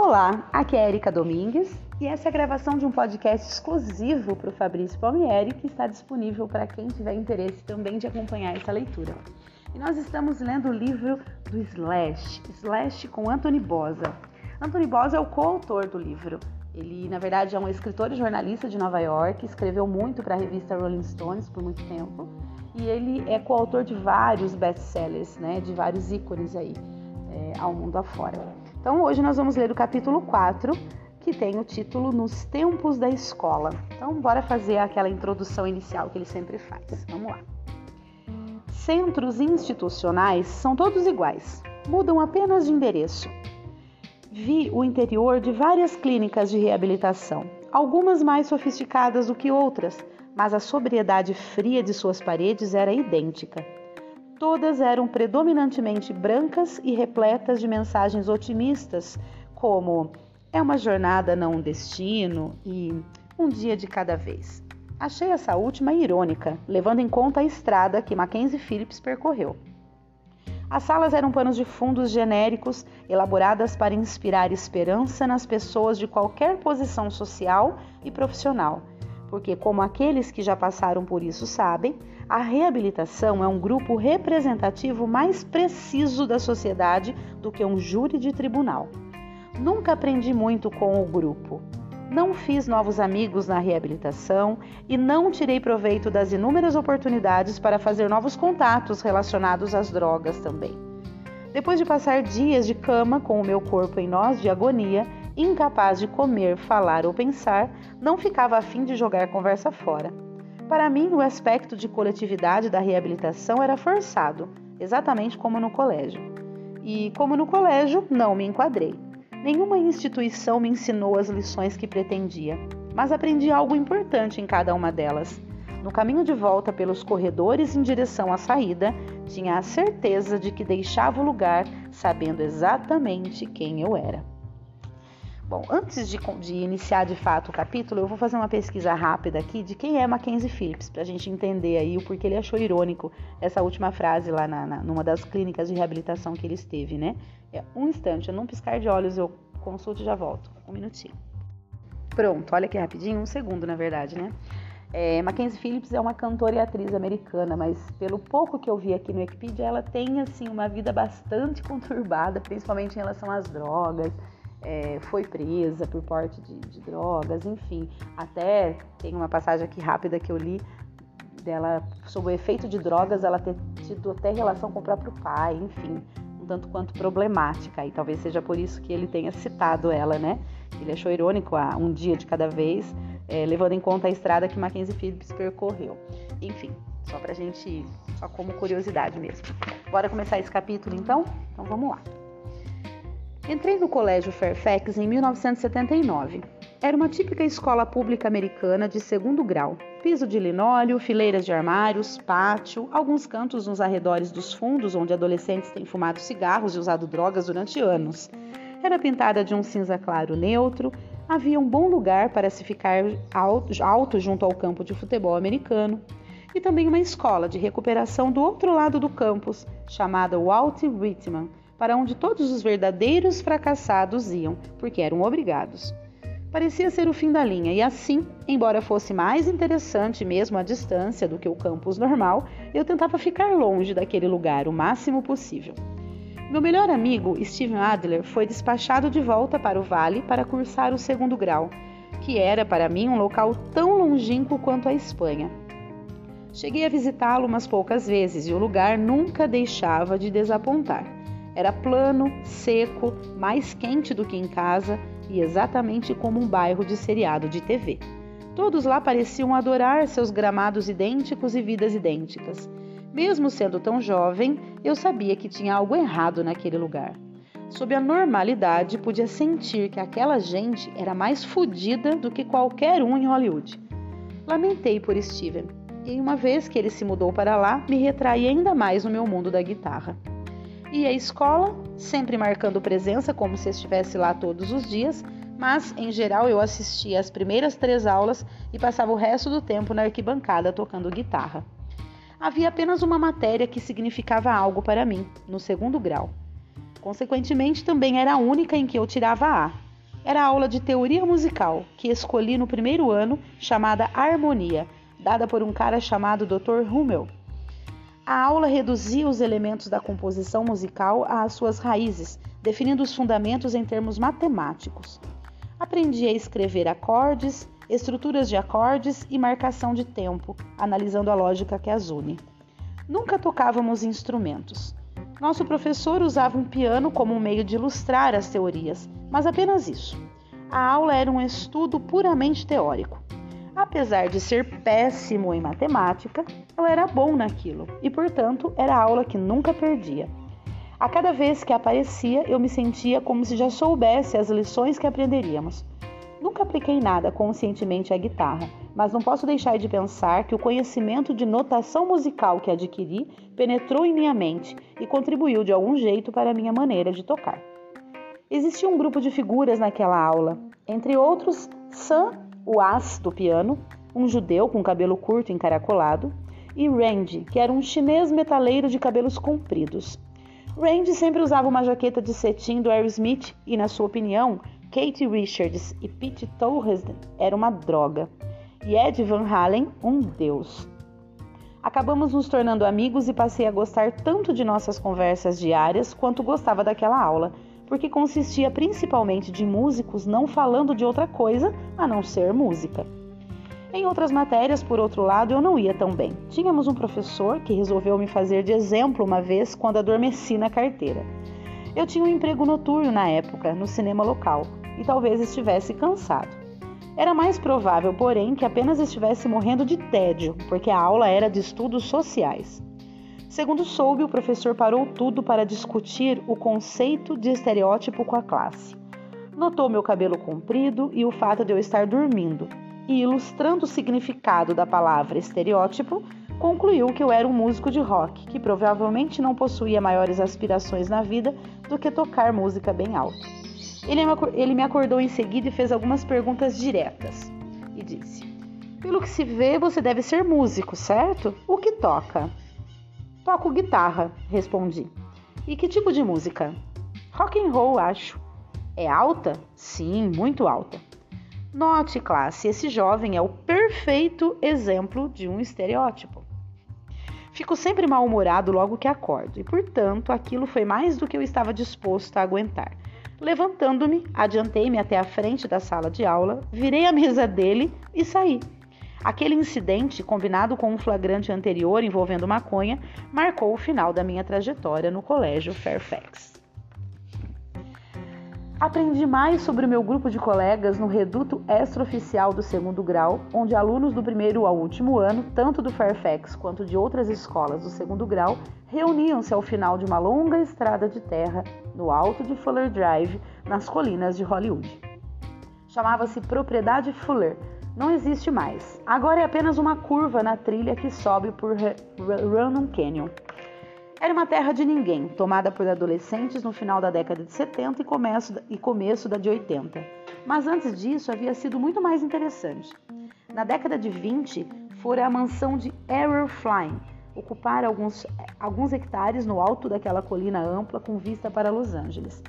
Olá, aqui é Erika Domingues e essa é a gravação de um podcast exclusivo para o Fabrício Palmieri que está disponível para quem tiver interesse também de acompanhar essa leitura. E nós estamos lendo o livro do Slash, Slash com Anthony Bosa. Anthony Bosa é o coautor do livro. Ele, na verdade, é um escritor e jornalista de Nova York, escreveu muito para a revista Rolling Stones por muito tempo e ele é coautor de vários best-sellers, né, de vários ícones aí é, ao mundo afora. Então hoje nós vamos ler o capítulo 4, que tem o título Nos Tempos da Escola. Então bora fazer aquela introdução inicial que ele sempre faz. Vamos lá. Centros institucionais são todos iguais, mudam apenas de endereço. Vi o interior de várias clínicas de reabilitação, algumas mais sofisticadas do que outras, mas a sobriedade fria de suas paredes era idêntica. Todas eram predominantemente brancas e repletas de mensagens otimistas, como é uma jornada, não um destino e um dia de cada vez. Achei essa última irônica, levando em conta a estrada que Mackenzie Phillips percorreu. As salas eram panos de fundos genéricos, elaboradas para inspirar esperança nas pessoas de qualquer posição social e profissional porque, como aqueles que já passaram por isso sabem, a reabilitação é um grupo representativo mais preciso da sociedade do que um júri de tribunal. Nunca aprendi muito com o grupo. Não fiz novos amigos na reabilitação e não tirei proveito das inúmeras oportunidades para fazer novos contatos relacionados às drogas também. Depois de passar dias de cama com o meu corpo em nós de agonia, incapaz de comer, falar ou pensar, não ficava afim de jogar conversa fora. Para mim, o aspecto de coletividade da reabilitação era forçado, exatamente como no colégio. E, como no colégio, não me enquadrei. Nenhuma instituição me ensinou as lições que pretendia, mas aprendi algo importante em cada uma delas. No caminho de volta pelos corredores em direção à saída, tinha a certeza de que deixava o lugar sabendo exatamente quem eu era. Bom, antes de, de, iniciar de fato o capítulo, eu vou fazer uma pesquisa rápida aqui de quem é Mackenzie Phillips, para a gente entender aí o porquê ele achou irônico essa última frase lá na, na, numa das clínicas de reabilitação que ele esteve, né? É um instante, eu não piscar de olhos, eu consulto e já volto. Um minutinho. Pronto, olha que rapidinho, um segundo na verdade, né? É, Mackenzie Phillips é uma cantora e atriz americana, mas pelo pouco que eu vi aqui no Wikipedia, ela tem assim uma vida bastante conturbada, principalmente em relação às drogas é, foi presa por porte de, de, drogas, enfim. Até tem uma passagem aqui rápida que eu li dela sobre o efeito de drogas, ela ter tido até relação com o próprio pai, enfim, um tanto quanto problemática. E talvez seja por isso que ele tenha citado ela, né? Ele achou irônico a um dia de cada vez, é, levando em conta a estrada que Mackenzie Phillips percorreu. Enfim, só pra gente, só como curiosidade mesmo. Bora começar esse capítulo então? Então vamos lá. Entrei no Colégio Fairfax em 1979. Era uma típica escola pública americana de segundo grau. Piso de linóleo, fileiras de armários, pátio, alguns cantos nos arredores dos fundos onde adolescentes têm fumado cigarros e usado drogas durante anos. Era pintada de um cinza claro neutro, havia um bom lugar para se ficar alto, junto ao campo de futebol americano e também uma escola de recuperação do outro lado do campus, chamada Walt Whitman, para onde todos os verdadeiros fracassados iam, porque eram obrigados. Parecia ser o fim da linha, e assim, embora fosse mais interessante mesmo a distância do que o campus normal, eu tentava ficar longe daquele lugar o máximo possível. Meu melhor amigo, Steven Adler, foi despachado de volta para o vale para cursar o segundo grau, que era para mim um local tão longínquo quanto a Espanha. Cheguei a visitá-lo umas poucas vezes e o lugar nunca deixava de desapontar. Era plano, seco, mais quente do que em casa e exatamente como um bairro de seriado de TV. Todos lá pareciam adorar seus gramados idênticos e vidas idênticas. Mesmo sendo tão jovem, eu sabia que tinha algo errado naquele lugar. Sob a normalidade, podia sentir que aquela gente era mais fodida do que qualquer um em Hollywood. Lamentei por Steven, e uma vez que ele se mudou para lá, me retraí ainda mais no meu mundo da guitarra. Ia à escola, sempre marcando presença como se estivesse lá todos os dias, mas em geral eu assistia às primeiras três aulas e passava o resto do tempo na arquibancada tocando guitarra. Havia apenas uma matéria que significava algo para mim, no segundo grau. Consequentemente, também era a única em que eu tirava A, era a aula de teoria musical que escolhi no primeiro ano, chamada Harmonia, dada por um cara chamado Dr. Hummel. A aula reduzia os elementos da composição musical às suas raízes, definindo os fundamentos em termos matemáticos. Aprendi a escrever acordes, estruturas de acordes e marcação de tempo, analisando a lógica que as une. Nunca tocávamos instrumentos. Nosso professor usava um piano como um meio de ilustrar as teorias, mas apenas isso. A aula era um estudo puramente teórico. Apesar de ser péssimo em matemática, eu era bom naquilo e, portanto, era a aula que nunca perdia. A cada vez que aparecia, eu me sentia como se já soubesse as lições que aprenderíamos. Nunca apliquei nada conscientemente à guitarra, mas não posso deixar de pensar que o conhecimento de notação musical que adquiri penetrou em minha mente e contribuiu de algum jeito para a minha maneira de tocar. Existia um grupo de figuras naquela aula, entre outros Sam, o as do piano, um judeu com cabelo curto encaracolado, e Randy, que era um chinês metaleiro de cabelos compridos. Randy sempre usava uma jaqueta de cetim do Aerosmith e, na sua opinião, Kate Richards e Pete Townshend era uma droga e Ed Van Halen um deus. Acabamos nos tornando amigos e passei a gostar tanto de nossas conversas diárias quanto gostava daquela aula, porque consistia principalmente de músicos não falando de outra coisa a não ser música. Em outras matérias, por outro lado, eu não ia tão bem. Tínhamos um professor que resolveu me fazer de exemplo uma vez quando adormeci na carteira. Eu tinha um emprego noturno na época, no cinema local, e talvez estivesse cansado. Era mais provável, porém, que apenas estivesse morrendo de tédio, porque a aula era de estudos sociais. Segundo soube, o professor parou tudo para discutir o conceito de estereótipo com a classe. Notou meu cabelo comprido e o fato de eu estar dormindo, e, ilustrando o significado da palavra estereótipo, concluiu que eu era um músico de rock que provavelmente não possuía maiores aspirações na vida do que tocar música bem alto. Ele me acordou em seguida e fez algumas perguntas diretas e disse: Pelo que se vê, você deve ser músico, certo? O que toca? Toco guitarra, respondi. E que tipo de música? Rock and roll, acho. É alta? Sim, muito alta. Note, classe, esse jovem é o perfeito exemplo de um estereótipo. Fico sempre mal-humorado logo que acordo, e portanto aquilo foi mais do que eu estava disposto a aguentar. Levantando-me, adiantei-me até a frente da sala de aula, virei a mesa dele e saí. Aquele incidente, combinado com um flagrante anterior envolvendo maconha, marcou o final da minha trajetória no Colégio Fairfax. Aprendi mais sobre o meu grupo de colegas no reduto extraoficial do segundo grau, onde alunos do primeiro ao último ano, tanto do Fairfax quanto de outras escolas do segundo grau, reuniam-se ao final de uma longa estrada de terra no alto de Fuller Drive, nas colinas de Hollywood. Chamava-se Propriedade Fuller. Não existe mais. Agora é apenas uma curva na trilha que sobe por Random Canyon. Era uma terra de ninguém, tomada por adolescentes no final da década de 70 e começo, e começo da de 80. Mas antes disso havia sido muito mais interessante. Na década de 20, fora a mansão de Errol Flynn, ocupar alguns, alguns hectares no alto daquela colina ampla com vista para Los Angeles.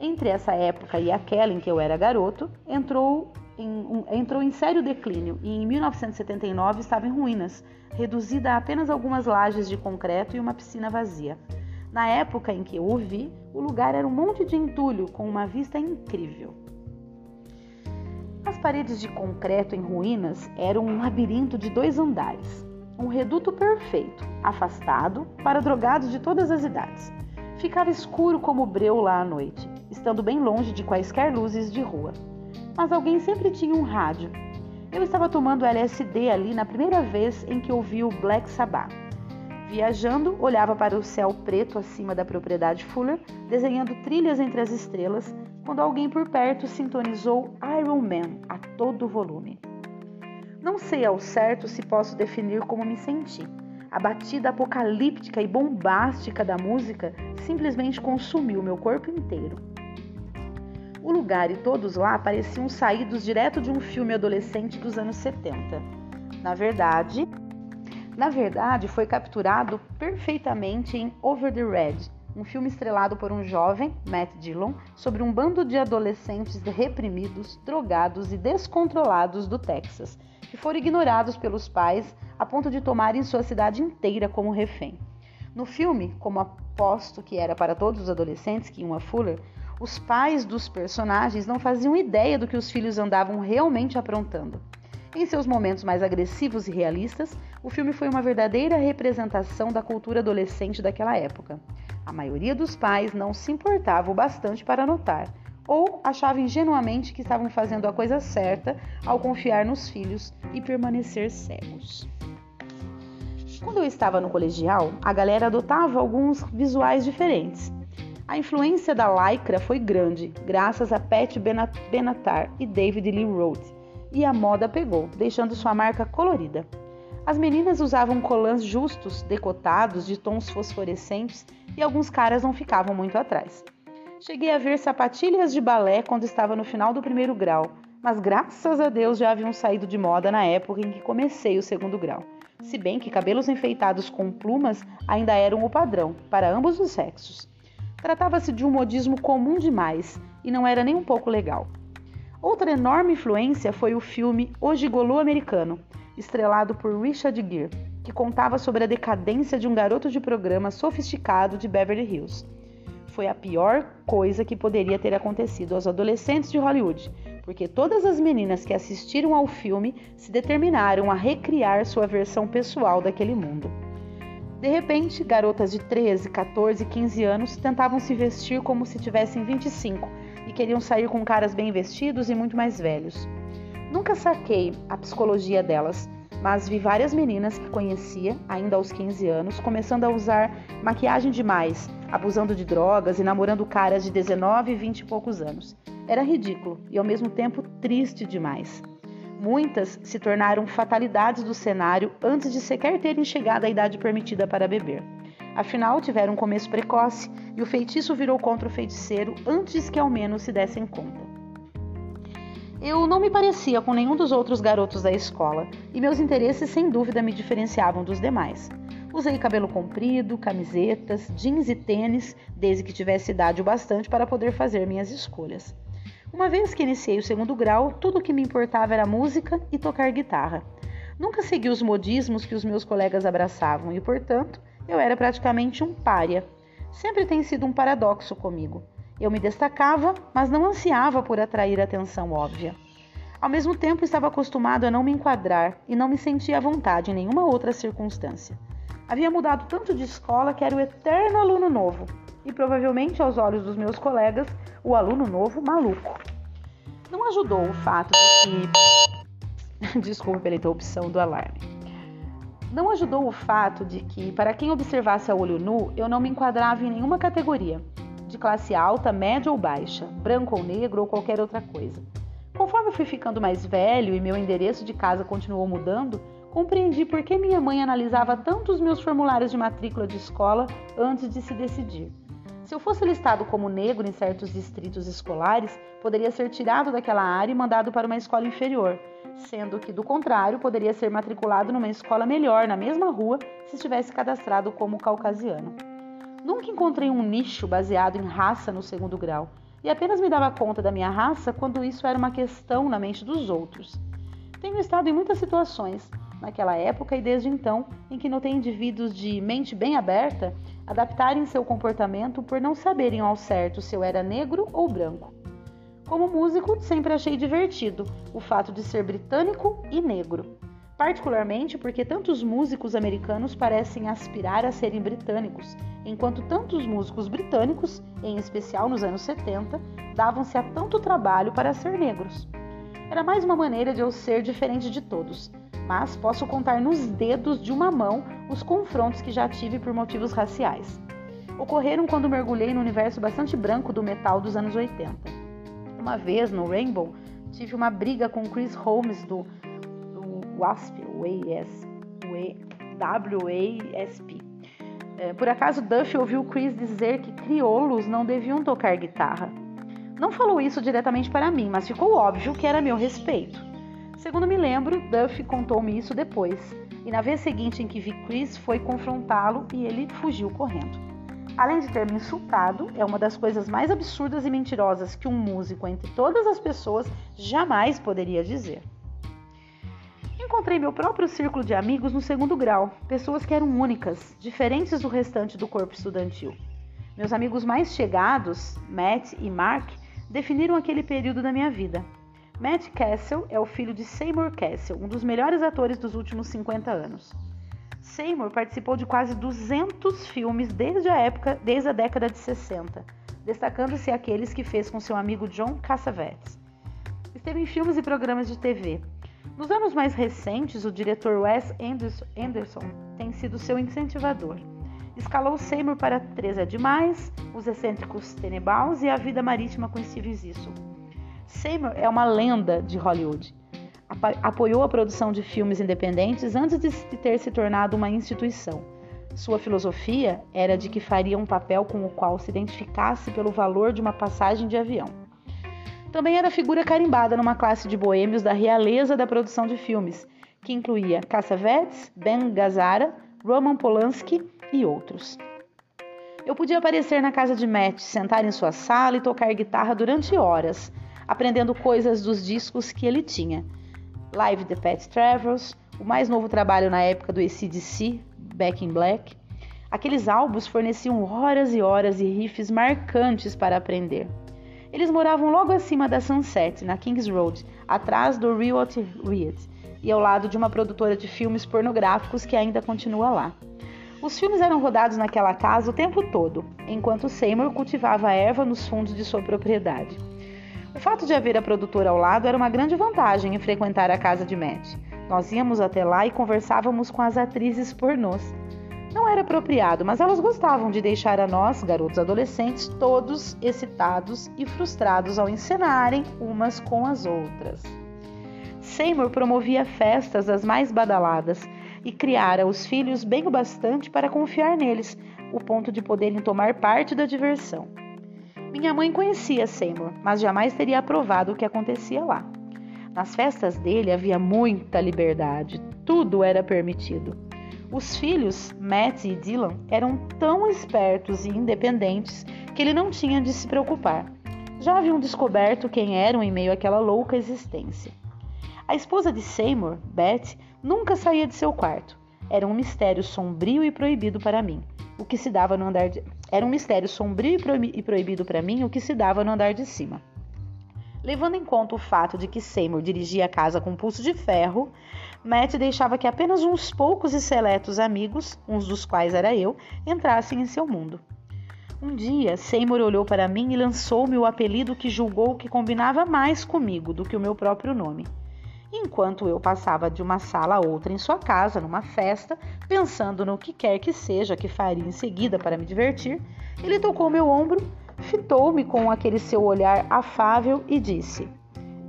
Entre essa época e aquela em que eu era garoto, entrou em, um, entrou em sério declínio e em 1979 estava em ruínas, reduzida a apenas algumas lajes de concreto e uma piscina vazia. Na época em que eu o vi, o lugar era um monte de entulho com uma vista incrível. As paredes de concreto em ruínas eram um labirinto de dois andares, um reduto perfeito, afastado para drogados de todas as idades. Ficava escuro como breu lá à noite, estando bem longe de quaisquer luzes de rua. Mas alguém sempre tinha um rádio eu estava tomando LSD ali na primeira vez em que ouvi o Black Sabbath. Viajando, olhava para o céu preto acima da propriedade Fuller, desenhando trilhas entre as estrelas, quando alguém por perto sintonizou Iron Man a todo volume. Não sei ao certo se posso definir como me senti. A batida apocalíptica e bombástica da música simplesmente consumiu meu corpo inteiro. O lugar e todos lá pareciam saídos direto de um filme adolescente dos anos 70. Na verdade, na verdade, foi capturado perfeitamente em Over the Red, um filme estrelado por um jovem, Matt Dillon, sobre um bando de adolescentes reprimidos, drogados e descontrolados do Texas, que foram ignorados pelos pais a ponto de tomarem sua cidade inteira como refém. No filme, como aposto que era para todos os adolescentes que iam a Fuller, os pais dos personagens não faziam ideia do que os filhos andavam realmente aprontando. Em seus momentos mais agressivos e realistas, o filme foi uma verdadeira representação da cultura adolescente daquela época. A maioria dos pais não se importava o bastante para notar, ou achava ingenuamente que estavam fazendo a coisa certa ao confiar nos filhos e permanecer cegos. Quando eu estava no colegial, a galera adotava alguns visuais diferentes. A influência da lycra foi grande, graças a Pat Benatar e David Lee Roth e a moda pegou, deixando sua marca colorida. As meninas usavam colãs justos, decotados, de tons fosforescentes e alguns caras não ficavam muito atrás. Cheguei a ver sapatilhas de balé quando estava no final do primeiro grau, mas graças a Deus já haviam saído de moda na época em que comecei o segundo grau. Se bem que cabelos enfeitados com plumas ainda eram o padrão para ambos os sexos. Tratava-se de um modismo comum demais e não era nem um pouco legal. Outra enorme influência foi o filme O Gigolô Americano, estrelado por Richard Gere, que contava sobre a decadência de um garoto de programa sofisticado de Beverly Hills. Foi a pior coisa que poderia ter acontecido aos adolescentes de Hollywood, porque todas as meninas que assistiram ao filme se determinaram a recriar sua versão pessoal daquele mundo. De repente, garotas de 13, 14 e 15 anos tentavam se vestir como se tivessem 25 e queriam sair com caras bem vestidos e muito mais velhos. Nunca saquei a psicologia delas, mas vi várias meninas que conhecia, ainda aos 15 anos, começando a usar maquiagem demais, abusando de drogas e namorando caras de 19 e 20 e poucos anos. Era ridículo e ao mesmo tempo triste demais. Muitas se tornaram fatalidades do cenário antes de sequer terem chegado à idade permitida para beber. Afinal, tiveram um começo precoce e o feitiço virou contra o feiticeiro antes que ao menos se dessem conta. Eu não me parecia com nenhum dos outros garotos da escola e meus interesses sem dúvida me diferenciavam dos demais. Usei cabelo comprido, camisetas, jeans e tênis, desde que tivesse idade o bastante para poder fazer minhas escolhas. Uma vez que iniciei o segundo grau, tudo o que me importava era música e tocar guitarra. Nunca segui os modismos que os meus colegas abraçavam e, portanto, eu era praticamente um pária. Sempre tem sido um paradoxo comigo. Eu me destacava, mas não ansiava por atrair atenção óbvia. Ao mesmo tempo, estava acostumado a não me enquadrar e não me sentia à vontade em nenhuma outra circunstância. Havia mudado tanto de escola que era o eterno aluno novo e, provavelmente, aos olhos dos meus colegas, o aluno novo maluco. Não ajudou o fato de que. Desculpe pela interrupção do alarme. Não ajudou o fato de que, para quem observasse a olho nu, eu não me enquadrava em nenhuma categoria, de classe alta, média ou baixa, branco ou negro ou qualquer outra coisa. Conforme fui ficando mais velho e meu endereço de casa continuou mudando, compreendi por que minha mãe analisava tanto os meus formulários de matrícula de escola antes de se decidir. Se eu fosse listado como negro em certos distritos escolares, poderia ser tirado daquela área e mandado para uma escola inferior, sendo que, do contrário, poderia ser matriculado numa escola melhor na mesma rua se estivesse cadastrado como caucasiano. Nunca encontrei um nicho baseado em raça no segundo grau, e apenas me dava conta da minha raça quando isso era uma questão na mente dos outros. Tenho estado em muitas situações, naquela época e desde então, em que notei indivíduos de mente bem aberta adaptarem seu comportamento por não saberem ao certo se eu era negro ou branco. Como músico, sempre achei divertido o fato de ser britânico e negro, particularmente porque tantos músicos americanos parecem aspirar a serem britânicos, enquanto tantos músicos britânicos, em especial nos anos 70, davam-se a tanto trabalho para ser negros. Era mais uma maneira de eu ser diferente de todos, mas posso contar nos dedos de uma mão os confrontos que já tive por motivos raciais. Ocorreram quando mergulhei no universo bastante branco do metal dos anos 80. Uma vez no Rainbow, tive uma briga com Chris Holmes do, do WASP, W-A-S-P. É, por acaso Duff ouviu Chris dizer que crioulos não deviam tocar guitarra. Não falou isso diretamente para mim, mas ficou óbvio que era meu respeito. Segundo me lembro, Duff contou-me isso depois, e na vez seguinte em que vi Chris foi confrontá-lo e ele fugiu correndo. Além de ter me insultado, é uma das coisas mais absurdas e mentirosas que um músico entre todas as pessoas jamais poderia dizer. Encontrei meu próprio círculo de amigos no segundo grau, pessoas que eram únicas, diferentes do restante do corpo estudantil. Meus amigos mais chegados, Matt e Mark, definiram aquele período da minha vida. Matt Castle é o filho de Seymour Castle, um dos melhores atores dos últimos 50 anos. Seymour participou de quase 200 filmes desde a época, desde a década de 60, destacando-se aqueles que fez com seu amigo John Cassavetes. Esteve em filmes e programas de TV. Nos anos mais recentes, o diretor Wes Anderson tem sido seu incentivador. Escalou Seymour para Três é Demais, Os Excêntricos Tenenbaums e A Vida Marítima com Steve Zissou. Seymour é uma lenda de Hollywood apoiou a produção de filmes independentes antes de ter se tornado uma instituição. Sua filosofia era de que faria um papel com o qual se identificasse pelo valor de uma passagem de avião. Também era figura carimbada numa classe de boêmios da realeza da produção de filmes, que incluía Cassavetes, Ben Gazzara, Roman Polanski e outros. Eu podia aparecer na casa de Matt, sentar em sua sala e tocar guitarra durante horas, aprendendo coisas dos discos que ele tinha Live the Pet Travels, o mais novo trabalho na época do ACDC, Back in Black. Aqueles álbuns forneciam horas e horas e riffs marcantes para aprender. Eles moravam logo acima da Sunset, na Kings Road, atrás do Realty Reed, e ao lado de uma produtora de filmes pornográficos que ainda continua lá. Os filmes eram rodados naquela casa o tempo todo, enquanto Seymour cultivava erva nos fundos de sua propriedade. O fato de haver a produtora ao lado era uma grande vantagem em frequentar a casa de Matt. Nós íamos até lá e conversávamos com as atrizes pornôs. Não era apropriado, mas elas gostavam de deixar a nós, garotos adolescentes, todos excitados e frustrados ao encenarem umas com as outras. Seymour promovia festas das mais badaladas e criara os filhos bem o bastante para confiar neles, o ponto de poderem tomar parte da diversão. Minha mãe conhecia Seymour, mas jamais teria aprovado o que acontecia lá. Nas festas dele havia muita liberdade, tudo era permitido. Os filhos, Matt e Dylan, eram tão espertos e independentes que ele não tinha de se preocupar. Já haviam descoberto quem eram em meio àquela louca existência. A esposa de Seymour, Beth, nunca saía de seu quarto. Era um mistério sombrio e proibido para mim o que se dava no andar de... Era um mistério sombrio e proibido para mim o que se dava no andar de cima. Levando em conta o fato de que Seymour dirigia a casa com pulso de ferro, Matt deixava que apenas uns poucos e seletos amigos, uns dos quais era eu, entrassem em seu mundo. Um dia, Seymour olhou para mim e lançou-me o apelido que julgou que combinava mais comigo do que o meu próprio nome. Enquanto eu passava de uma sala a outra em sua casa, numa festa, pensando no que quer que seja que faria em seguida para me divertir, ele tocou meu ombro, fitou-me com aquele seu olhar afável e disse: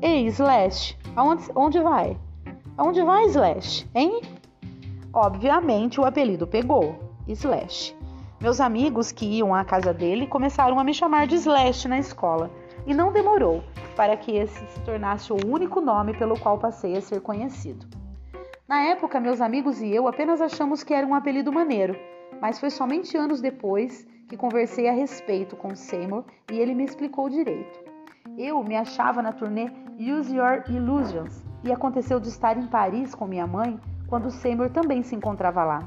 Ei, Slash, aonde, onde vai? Aonde vai, Slash, hein? Obviamente o apelido pegou, Slash. Meus amigos que iam à casa dele começaram a me chamar de Slash na escola, e não demorou para que esse se tornasse o único nome pelo qual passei a ser conhecido. Na época, meus amigos e eu apenas achamos que era um apelido maneiro, mas foi somente anos depois que conversei a respeito com Seymour e ele me explicou direito. Eu me achava na turnê Use Your Illusions e aconteceu de estar em Paris com minha mãe quando Seymour também se encontrava lá.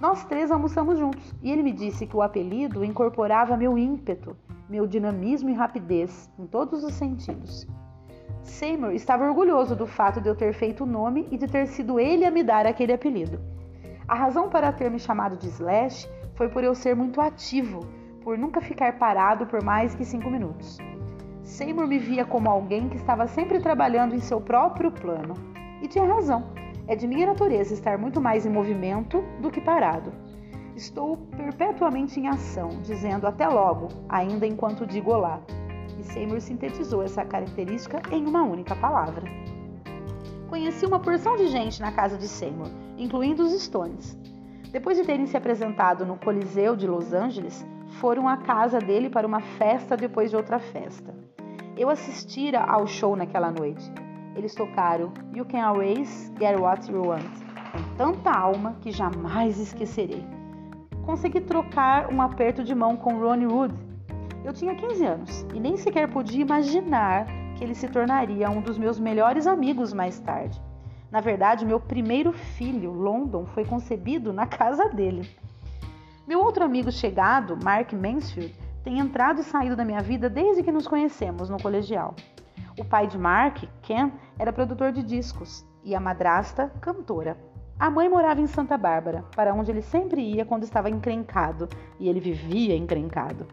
Nós três almoçamos juntos e ele me disse que o apelido incorporava meu ímpeto meu dinamismo e rapidez em todos os sentidos. Seymour estava orgulhoso do fato de eu ter feito o nome e de ter sido ele a me dar aquele apelido. A razão para ter me chamado de Slash foi por eu ser muito ativo, por nunca ficar parado por mais que cinco minutos. Seymour me via como alguém que estava sempre trabalhando em seu próprio plano. E tinha razão. É de minha natureza estar muito mais em movimento do que parado. Estou perpetuamente em ação, dizendo até logo, ainda enquanto digo olá. E Seymour sintetizou essa característica em uma única palavra. Conheci uma porção de gente na casa de Seymour, incluindo os Stones. Depois de terem se apresentado no Coliseu de Los Angeles, foram à casa dele para uma festa depois de outra festa. Eu assistira ao show naquela noite. Eles tocaram You Can Always Get What You Want com tanta alma que jamais esquecerei. Consegui trocar um aperto de mão com Ronnie Wood. Eu tinha 15 anos e nem sequer podia imaginar que ele se tornaria um dos meus melhores amigos mais tarde. Na verdade, meu primeiro filho, London, foi concebido na casa dele. Meu outro amigo chegado, Mark Mansfield, tem entrado e saído da minha vida desde que nos conhecemos no colegial. O pai de Mark, Ken, era produtor de discos e a madrasta, cantora. A mãe morava em Santa Bárbara, para onde ele sempre ia quando estava encrencado, e ele vivia encrencado.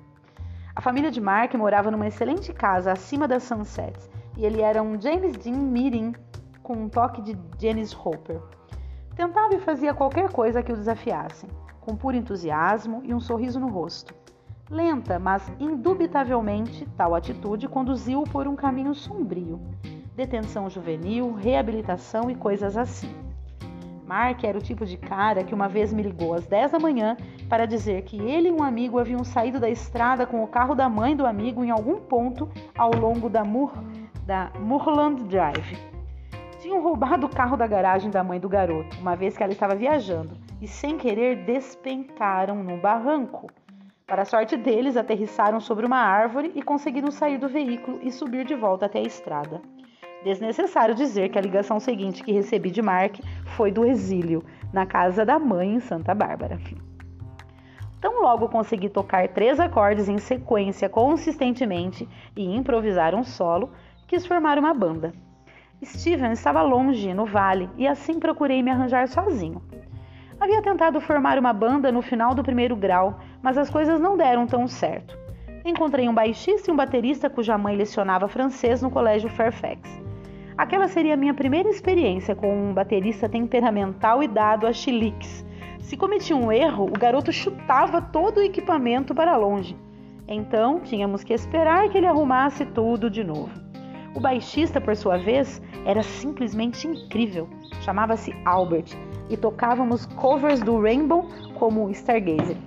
A família de Mark morava numa excelente casa acima das Sunsets, e ele era um James Dean Meeting com um toque de Janice Hopper. Tentava e fazia qualquer coisa que o desafiasse, com puro entusiasmo e um sorriso no rosto. Lenta, mas indubitavelmente, tal atitude conduziu-o por um caminho sombrio. Detenção juvenil, reabilitação e coisas assim. Mark era o tipo de cara que uma vez me ligou às 10 da manhã para dizer que ele e um amigo haviam saído da estrada com o carro da mãe do amigo em algum ponto ao longo da, Mur, da Murland Drive. Tinham roubado o carro da garagem da mãe do garoto, uma vez que ela estava viajando, e sem querer despencaram num barranco. Para a sorte deles, aterrissaram sobre uma árvore e conseguiram sair do veículo e subir de volta até a estrada. Desnecessário dizer que a ligação seguinte que recebi de Mark foi do exílio, na casa da mãe em Santa Bárbara. Tão logo consegui tocar três acordes em sequência consistentemente e improvisar um solo, quis formar uma banda. Steven estava longe, no vale, e assim procurei me arranjar sozinho. Havia tentado formar uma banda no final do primeiro grau, mas as coisas não deram tão certo. Encontrei um baixista e um baterista cuja mãe lecionava francês no colégio Fairfax. Aquela seria a minha primeira experiência com um baterista temperamental e dado a chiliques. Se cometia um erro, o garoto chutava todo o equipamento para longe. Então, tínhamos que esperar que ele arrumasse tudo de novo. O baixista, por sua vez, era simplesmente incrível. Chamava-se Albert e tocávamos covers do Rainbow como Stargazer.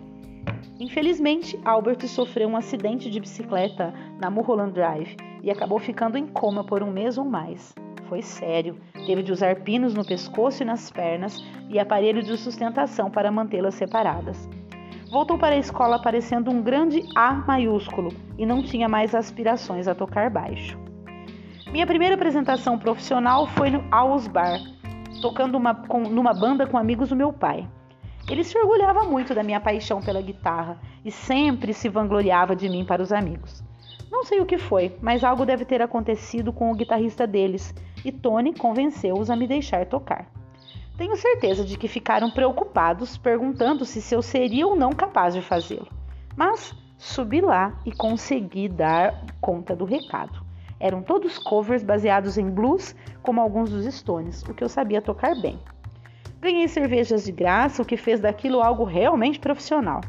Infelizmente, Albert sofreu um acidente de bicicleta na Mulholland Drive e acabou ficando em coma por um mês ou mais. Foi sério, teve de usar pinos no pescoço e nas pernas e aparelho de sustentação para mantê-las separadas. Voltou para a escola parecendo um grande A maiúsculo e não tinha mais aspirações a tocar baixo. Minha primeira apresentação profissional foi no Owls Bar, tocando uma, com, numa banda com amigos do meu pai. Ele se orgulhava muito da minha paixão pela guitarra e sempre se vangloriava de mim para os amigos. Não sei o que foi, mas algo deve ter acontecido com o guitarrista deles e Tony convenceu-os a me deixar tocar. Tenho certeza de que ficaram preocupados, perguntando-se se eu seria ou não capaz de fazê-lo. Mas subi lá e consegui dar conta do recado. Eram todos covers baseados em blues, como alguns dos Stones, o que eu sabia tocar bem. Ganhei cervejas de graça, o que fez daquilo algo realmente profissional.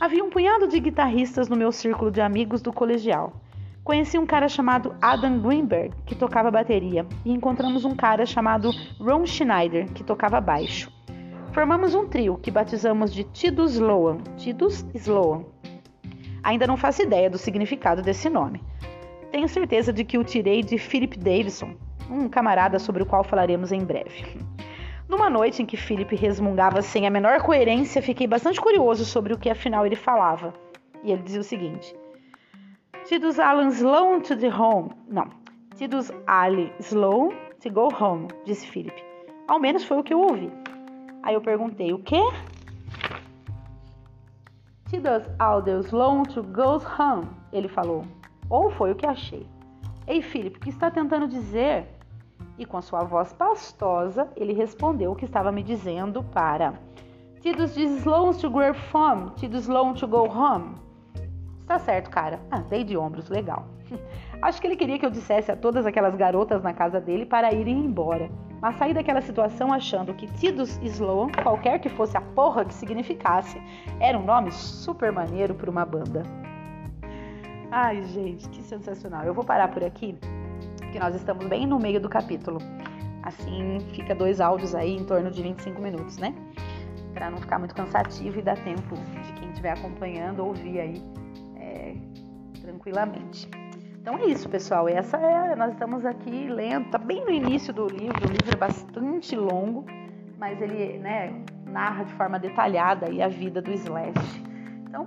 Havia um punhado de guitarristas no meu círculo de amigos do colegial. Conheci um cara chamado Adam Greenberg, que tocava bateria, e encontramos um cara chamado Ron Schneider, que tocava baixo. Formamos um trio que batizamos de Tidus Sloan. Tidus Sloan. Ainda não faço ideia do significado desse nome. Tenho certeza de que o tirei de Philip Davidson, um camarada sobre o qual falaremos em breve. Numa noite em que Philip resmungava sem a menor coerência, fiquei bastante curioso sobre o que afinal ele falava. E ele dizia o seguinte: Tidus Alan Sloan to the home. Não, Tidus Ali Sloan to go home, disse Philip. Ao menos foi o que eu ouvi. Aí eu perguntei: O quê? Tidus Alder Sloan to go home, ele falou. Ou foi o que achei. Ei, Filipe, o que está tentando dizer? E com sua voz pastosa, ele respondeu o que estava me dizendo para Tidus de slow to grow from, Tidus slow to go home. Está certo, cara. Ah, dei de ombros, legal. Acho que ele queria que eu dissesse a todas aquelas garotas na casa dele para irem embora. Mas saí daquela situação achando que Tidus Sloan, qualquer que fosse a porra que significasse, era um nome super maneiro para uma banda. Ai, gente, que sensacional. Eu vou parar por aqui, porque nós estamos bem no meio do capítulo. Assim fica dois áudios aí em torno de 25 minutos, né? Para não ficar muito cansativo e dar tempo de quem estiver acompanhando ouvir aí é, tranquilamente. Então é isso, pessoal. Essa é, nós estamos aqui lendo, tá bem no início do livro. O livro é bastante longo, mas ele, né, narra de forma detalhada a vida do Slash. Então,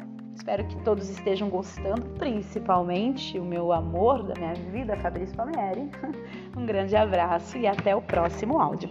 espero que todos estejam gostando, principalmente o meu amor da minha vida, Fabrício Palmieri. Um grande abraço e até o próximo áudio.